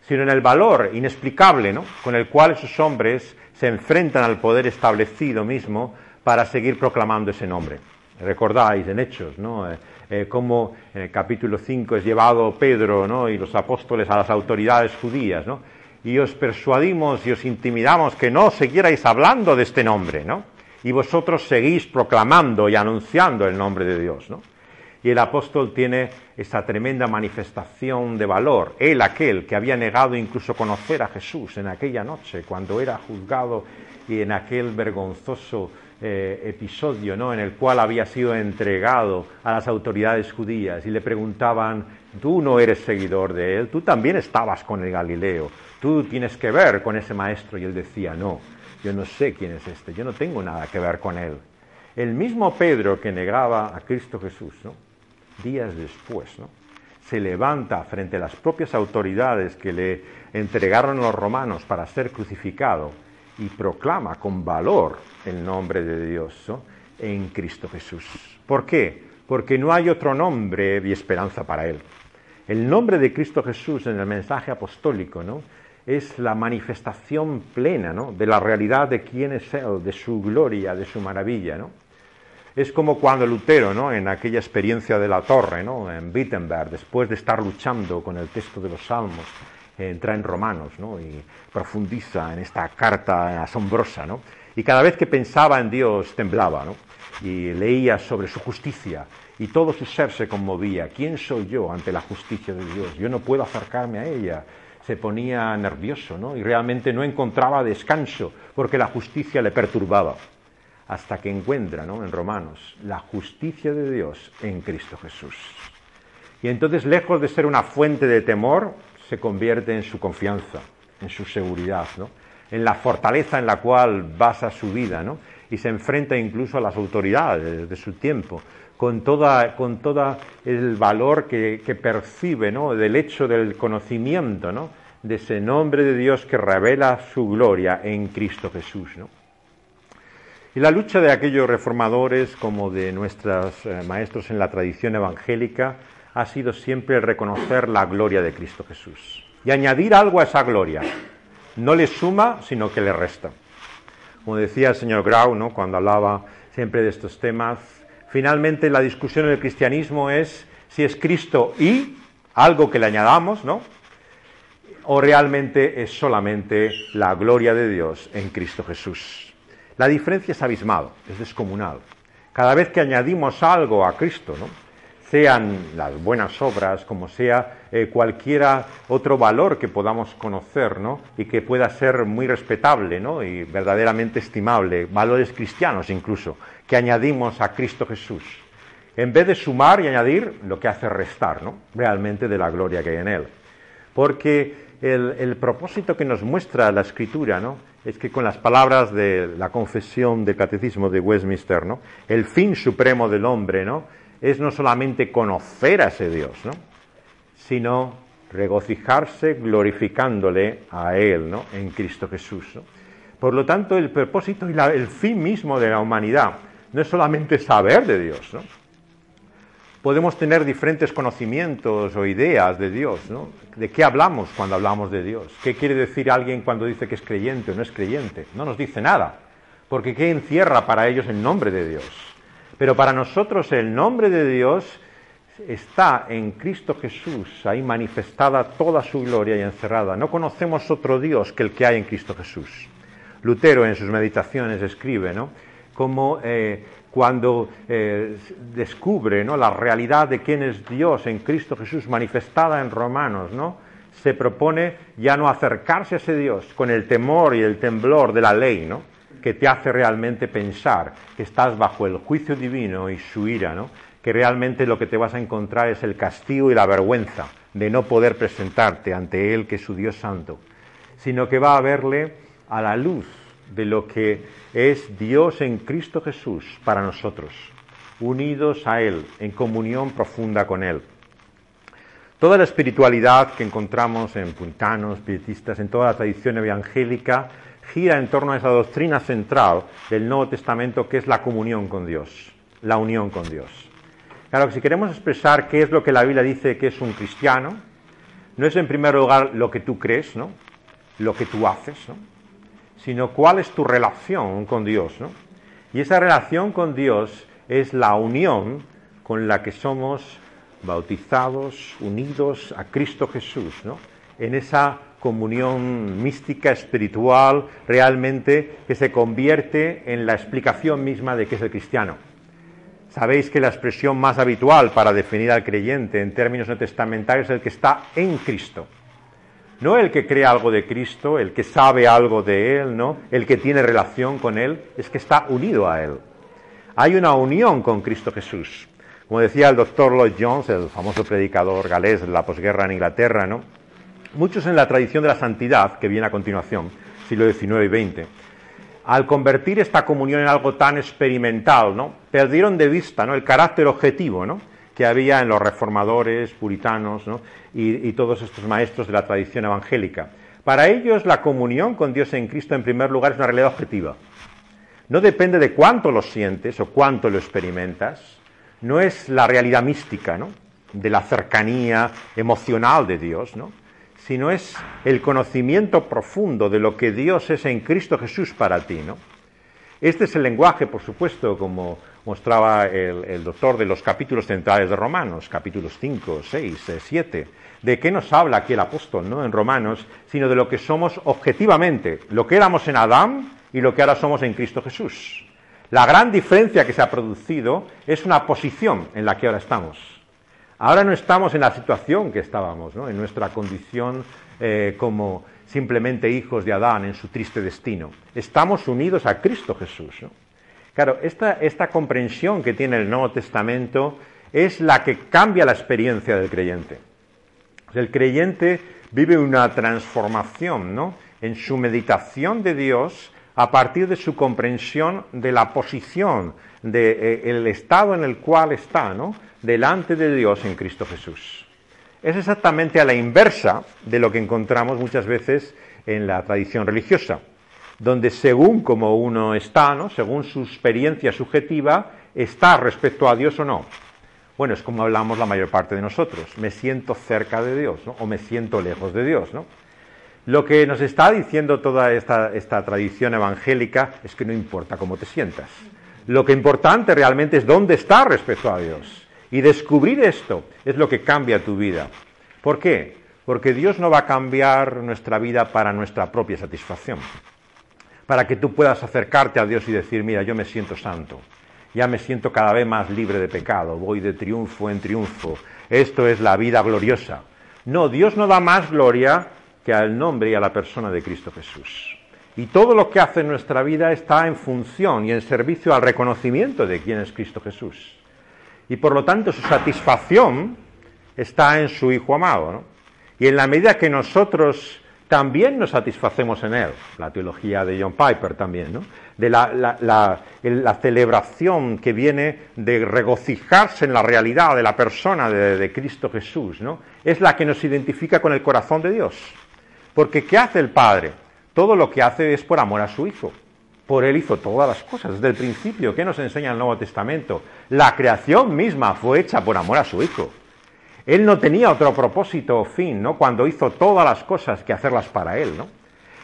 sino en el valor inexplicable, ¿no? Con el cual esos hombres se enfrentan al poder establecido mismo para seguir proclamando ese nombre. Recordáis en Hechos, ¿no? Eh, cómo en el capítulo 5 es llevado Pedro ¿no? y los apóstoles a las autoridades judías, ¿no? y os persuadimos y os intimidamos que no siguierais hablando de este nombre, ¿no? Y vosotros seguís proclamando y anunciando el nombre de Dios, ¿no? Y el apóstol tiene esa tremenda manifestación de valor. Él, aquel que había negado incluso conocer a Jesús en aquella noche, cuando era juzgado y en aquel vergonzoso eh, episodio ¿no? en el cual había sido entregado a las autoridades judías y le preguntaban, tú no eres seguidor de él, tú también estabas con el Galileo, tú tienes que ver con ese maestro. Y él decía, no, yo no sé quién es este, yo no tengo nada que ver con él. El mismo Pedro que negaba a Cristo Jesús, ¿no? días después, ¿no? se levanta frente a las propias autoridades que le entregaron los romanos para ser crucificado y proclama con valor el nombre de Dios en Cristo Jesús. ¿Por qué? Porque no hay otro nombre y esperanza para él. El nombre de Cristo Jesús en el mensaje apostólico ¿no? es la manifestación plena ¿no? de la realidad de quién es Él, de su gloria, de su maravilla. ¿no? Es como cuando Lutero, ¿no? en aquella experiencia de la torre, ¿no? en Wittenberg, después de estar luchando con el texto de los salmos, entra en Romanos ¿no? y profundiza en esta carta asombrosa. ¿no? Y cada vez que pensaba en Dios temblaba ¿no? y leía sobre su justicia y todo su ser se conmovía. ¿Quién soy yo ante la justicia de Dios? Yo no puedo acercarme a ella. Se ponía nervioso ¿no? y realmente no encontraba descanso porque la justicia le perturbaba. Hasta que encuentra ¿no? en Romanos la justicia de Dios en Cristo Jesús. Y entonces, lejos de ser una fuente de temor, se convierte en su confianza, en su seguridad, ¿no? en la fortaleza en la cual basa su vida, ¿no? y se enfrenta incluso a las autoridades de su tiempo, con toda, con todo el valor que, percibe ¿no? del hecho del conocimiento ¿no? de ese nombre de Dios que revela su gloria en Cristo Jesús. ¿no? Y la lucha de aquellos reformadores como de nuestros eh, maestros en la tradición evangélica ha sido siempre reconocer la gloria de Cristo Jesús y añadir algo a esa gloria. No le suma, sino que le resta. Como decía el señor Grau, ¿no? cuando hablaba siempre de estos temas, finalmente la discusión en el cristianismo es si es Cristo y algo que le añadamos, ¿no? O realmente es solamente la gloria de Dios en Cristo Jesús. La diferencia es abismal, es descomunal. Cada vez que añadimos algo a Cristo, ¿no? Sean las buenas obras, como sea eh, cualquiera otro valor que podamos conocer, ¿no? Y que pueda ser muy respetable, ¿no? Y verdaderamente estimable, valores cristianos incluso, que añadimos a Cristo Jesús. En vez de sumar y añadir, lo que hace restar, ¿no? Realmente de la gloria que hay en Él. Porque el, el propósito que nos muestra la Escritura, ¿no? Es que con las palabras de la confesión del Catecismo de Westminster, ¿no? El fin supremo del hombre, ¿no? Es no solamente conocer a ese Dios, ¿no? sino regocijarse glorificándole a Él ¿no? en Cristo Jesús. Por lo tanto, el propósito y el fin mismo de la humanidad no es solamente saber de Dios. Podemos tener diferentes conocimientos o ideas de Dios. ¿De qué hablamos cuando hablamos de Dios? ¿Qué quiere decir alguien cuando dice que es creyente o no es creyente? No nos dice nada, porque ¿qué encierra para ellos el nombre de Dios? Pero para nosotros el nombre de Dios está en Cristo Jesús, ahí manifestada toda su gloria y encerrada. No conocemos otro Dios que el que hay en Cristo Jesús. Lutero en sus meditaciones escribe, ¿no? Como eh, cuando eh, descubre ¿no? la realidad de quién es Dios en Cristo Jesús manifestada en Romanos, ¿no? se propone ya no acercarse a ese Dios con el temor y el temblor de la ley, ¿no? Que te hace realmente pensar que estás bajo el juicio divino y su ira, ¿no? que realmente lo que te vas a encontrar es el castigo y la vergüenza de no poder presentarte ante Él, que es su Dios santo, sino que va a verle a la luz de lo que es Dios en Cristo Jesús para nosotros, unidos a Él, en comunión profunda con Él. Toda la espiritualidad que encontramos en puntanos, pietistas, en toda la tradición evangélica, gira en torno a esa doctrina central del Nuevo Testamento que es la comunión con Dios, la unión con Dios. Claro que si queremos expresar qué es lo que la Biblia dice que es un cristiano, no es en primer lugar lo que tú crees, ¿no? lo que tú haces, ¿no? sino cuál es tu relación con Dios. ¿no? Y esa relación con Dios es la unión con la que somos bautizados, unidos a Cristo Jesús, ¿no? en esa comunión mística, espiritual, realmente que se convierte en la explicación misma de qué es el cristiano. Sabéis que la expresión más habitual para definir al creyente en términos no testamentarios es el que está en Cristo. No el que cree algo de Cristo, el que sabe algo de Él, ¿no? El que tiene relación con Él, es que está unido a Él. Hay una unión con Cristo Jesús. Como decía el doctor Lloyd Jones, el famoso predicador galés de la posguerra en Inglaterra, ¿no? Muchos en la tradición de la santidad, que viene a continuación, siglo XIX y XX, al convertir esta comunión en algo tan experimental, ¿no? perdieron de vista el carácter objetivo que había en los reformadores, puritanos y, y todos estos maestros de la tradición evangélica. Para ellos la comunión con Dios en Cristo en primer lugar es una realidad objetiva. No depende de cuánto lo sientes o cuánto lo experimentas, no es la realidad mística, ¿no? de la cercanía emocional de Dios, ¿no? Sino es el conocimiento profundo de lo que Dios es en Cristo Jesús para ti, ¿no? Este es el lenguaje, por supuesto, como mostraba el, doctor de los capítulos centrales de Romanos, capítulos 5, 6, 7. ¿De qué nos habla aquí el apóstol ¿no? en Romanos? Sino de lo que somos objetivamente, lo que éramos en Adán y lo que ahora somos en Cristo Jesús. La gran diferencia que se ha producido es una posición en la que ahora estamos. Ahora no estamos en la situación que estábamos, ¿no? en nuestra condición eh, como simplemente hijos de Adán en su triste destino. Estamos unidos a Cristo Jesús. Claro, esta, esta comprensión que tiene el Nuevo Testamento es la que cambia la experiencia del creyente. El creyente vive una transformación ¿no? en su meditación de Dios a partir de su comprensión de la posición, del estado en el cual está, ¿no? Delante de Dios en Cristo Jesús. Es exactamente a la inversa de lo que encontramos muchas veces en la tradición religiosa, donde según como uno está, ¿no? según su experiencia subjetiva, está respecto a Dios o no. Bueno, es como hablamos la mayor parte de nosotros. Me siento cerca de Dios, ¿no? O me siento lejos de Dios, ¿no? Lo que nos está diciendo toda esta, tradición evangélica es que no importa cómo te sientas. Lo que importante realmente es dónde estás respecto a Dios. Y descubrir esto es lo que cambia tu vida. ¿Por qué? Porque Dios no va a cambiar nuestra vida para nuestra propia satisfacción. Para que tú puedas acercarte a Dios y decir, mira, yo me siento santo. Ya me siento cada vez más libre de pecado. Voy de triunfo en triunfo. Esto es la vida gloriosa. No, Dios no da más gloria que al nombre y a la persona de Cristo Jesús. Y todo lo que hace en nuestra vida está en función y en servicio al reconocimiento de quién es Cristo Jesús. Y por lo tanto su satisfacción está en su Hijo amado. Y en la medida que nosotros también nos satisfacemos en Él, la teología de John Piper también, ¿no? de la, celebración que viene de regocijarse en la realidad de la persona de, de Cristo Jesús, ¿no? es la que nos identifica con el corazón de Dios. Porque ¿qué hace el Padre? Todo lo que hace es por amor a su Hijo. Por Él hizo todas las cosas, desde el principio. ¿Qué nos enseña el Nuevo Testamento? La creación misma fue hecha por amor a su Hijo. Él no tenía otro propósito o fin, ¿no? Cuando hizo todas las cosas que hacerlas para Él, ¿no?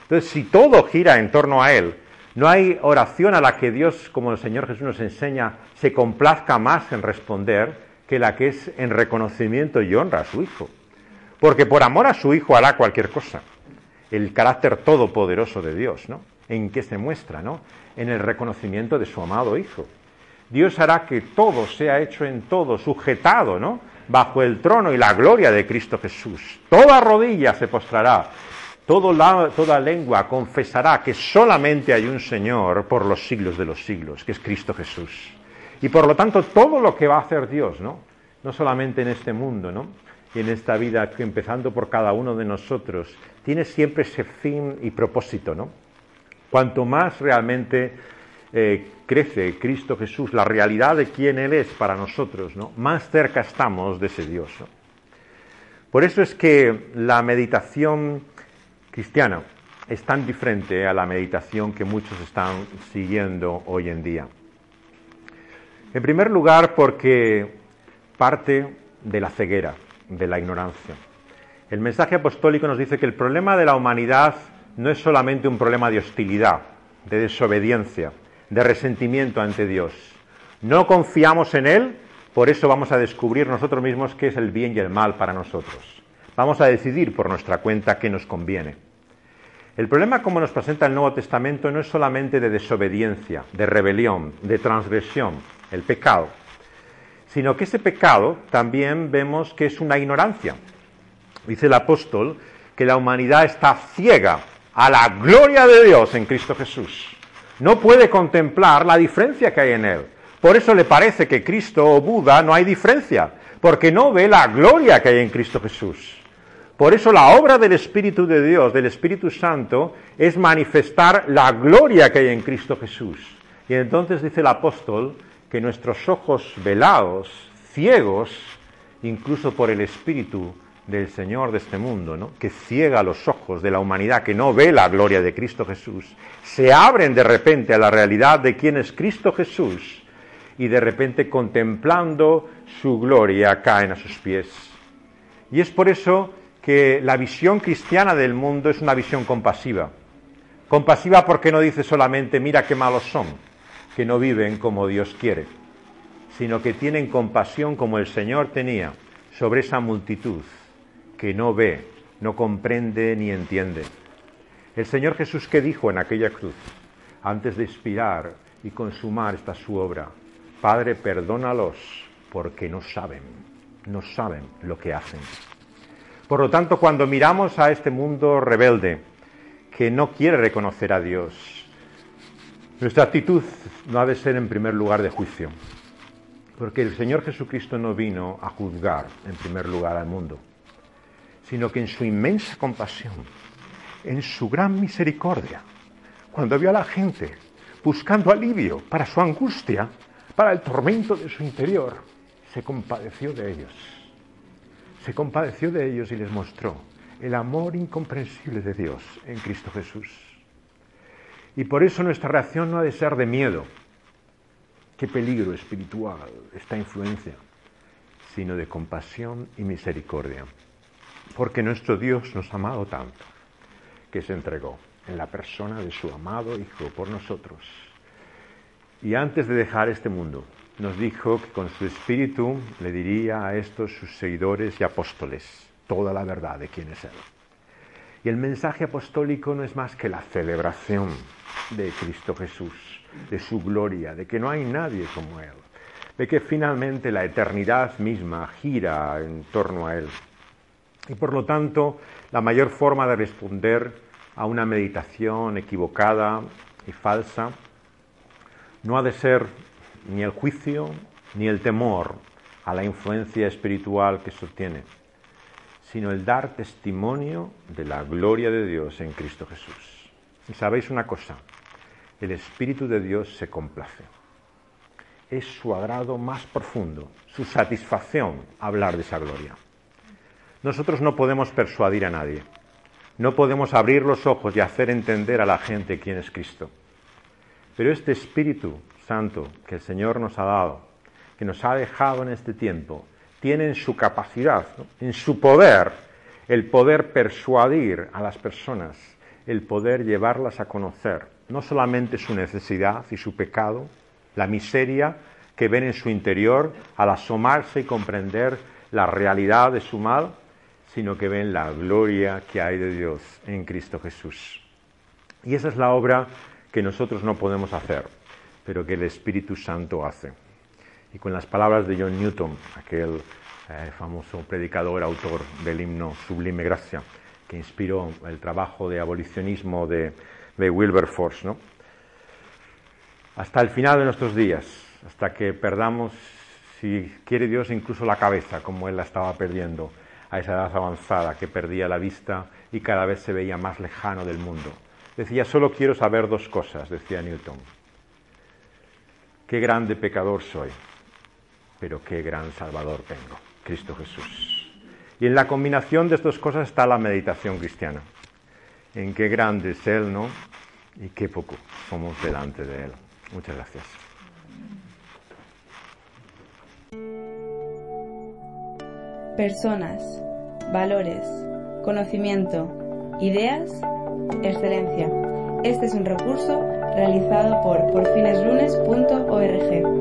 Entonces, si todo gira en torno a Él, no hay oración a la que Dios, como el Señor Jesús nos enseña, se complazca más en responder que la que es en reconocimiento y honra a su Hijo. Porque por amor a su Hijo hará cualquier cosa el carácter todopoderoso de Dios, ¿no? ¿En qué se muestra, no? En el reconocimiento de su amado Hijo. Dios hará que todo sea hecho en todo, sujetado, ¿no? Bajo el trono y la gloria de Cristo Jesús. Toda rodilla se postrará, toda lengua confesará que solamente hay un Señor por los siglos de los siglos, que es Cristo Jesús. Y por lo tanto, todo lo que va a hacer Dios, ¿no? No solamente en este mundo, ¿no? y en esta vida, empezando por cada uno de nosotros, tiene siempre ese fin y propósito, ¿no? Cuanto más realmente eh, crece Cristo Jesús, la realidad de quién Él es para nosotros, ¿no? Más cerca estamos de ese Dios. Por eso es que la meditación cristiana es tan diferente a la meditación que muchos están siguiendo hoy en día. En primer lugar, porque parte de la ceguera de la ignorancia. El mensaje apostólico nos dice que el problema de la humanidad no es solamente un problema de hostilidad, de desobediencia, de resentimiento ante Dios. No confiamos en Él, por eso vamos a descubrir nosotros mismos qué es el bien y el mal para nosotros. Vamos a decidir por nuestra cuenta qué nos conviene. El problema, como nos presenta el Nuevo Testamento, no es solamente de desobediencia, de rebelión, de transgresión, el pecado, sino que ese pecado también vemos que es una ignorancia. Dice el apóstol que la humanidad está ciega a la gloria de Dios en Cristo Jesús. No puede contemplar la diferencia que hay en él. Por eso le parece que Cristo o Buda no hay diferencia, porque no ve la gloria que hay en Cristo Jesús. Por eso la obra del Espíritu de Dios, del Espíritu Santo, es manifestar la gloria que hay en Cristo Jesús. Y entonces dice el apóstol que nuestros ojos velados, ciegos, incluso por el Espíritu del Señor de este mundo, ¿no? que ciega los ojos de la humanidad, que no ve la gloria de Cristo Jesús, se abren de repente a la realidad de quién es Cristo Jesús y de repente contemplando su gloria caen a sus pies. Y es por eso que la visión cristiana del mundo es una visión compasiva. Compasiva porque no dice solamente mira qué malos son, que no viven como Dios quiere. sino que tienen compasión como el Señor tenía sobre esa multitud que no ve, no comprende ni entiende. El Señor Jesús que dijo en aquella cruz, antes de expirar y consumar esta su obra, Padre, perdónalos porque no saben, no saben lo que hacen. Por lo tanto, cuando miramos a este mundo rebelde, que no quiere reconocer a Dios, nuestra actitud no ha de ser en primer lugar de juicio, porque el Señor Jesucristo no vino a juzgar en primer lugar al mundo, sino que en su inmensa compasión, en su gran misericordia, cuando vio a la gente buscando alivio para su angustia, para el tormento de su interior, se compadeció de ellos. Se compadeció de ellos y les mostró el amor incomprensible de Dios en Cristo Jesús. Y por eso nuestra reacción no ha de ser de miedo. Qué peligro espiritual esta influencia, sino de compasión y misericordia. Porque nuestro Dios nos ha amado tanto que se entregó en la persona de su amado Hijo por nosotros. Y antes de dejar este mundo, nos dijo que con su espíritu le diría a estos sus seguidores y apóstoles toda la verdad de quién es Él. Y el mensaje apostólico no es más que la celebración de Cristo Jesús, de su gloria, de que no hay nadie como Él, de que finalmente la eternidad misma gira en torno a Él. Y por lo tanto, la mayor forma de responder a una meditación equivocada y falsa no ha de ser ni el juicio ni el temor a la influencia espiritual que sostiene, sino el dar testimonio de la gloria de Dios en Cristo Jesús. Y sabéis una cosa, el Espíritu de Dios se complace. Es su agrado más profundo, su satisfacción hablar de esa gloria. Nosotros no podemos persuadir a nadie, no podemos abrir los ojos y hacer entender a la gente quién es Cristo. Pero este Espíritu Santo que el Señor nos ha dado, que nos ha dejado en este tiempo, tiene en su capacidad, en su poder, el poder persuadir a las personas, el poder llevarlas a conocer no solamente su necesidad y su pecado, la miseria que ven en su interior al asomarse y comprender la realidad de su mal, sino que ven la gloria que hay de Dios en Cristo Jesús. Y esa es la obra que nosotros no podemos hacer, pero que el Espíritu Santo hace. Y con las palabras de John Newton, aquel eh, famoso predicador, autor del himno Sublime Gracia, que inspiró el trabajo de abolicionismo de, de Wilberforce, ¿no? Hasta el final de nuestros días, hasta que perdamos, si quiere Dios, incluso la cabeza, como él la estaba perdiendo a esa edad avanzada, que perdía la vista y cada vez se veía más lejano del mundo. Decía, solo quiero saber dos cosas, decía Newton. Qué grande pecador soy, pero qué gran Salvador tengo, Cristo Jesús. Y en la combinación de estas cosas está la meditación cristiana. En qué grande es Él, ¿no? Y qué poco somos delante de Él. Muchas gracias. Personas, valores, conocimiento, ideas, excelencia. Este es un recurso realizado por porfineslunes.org.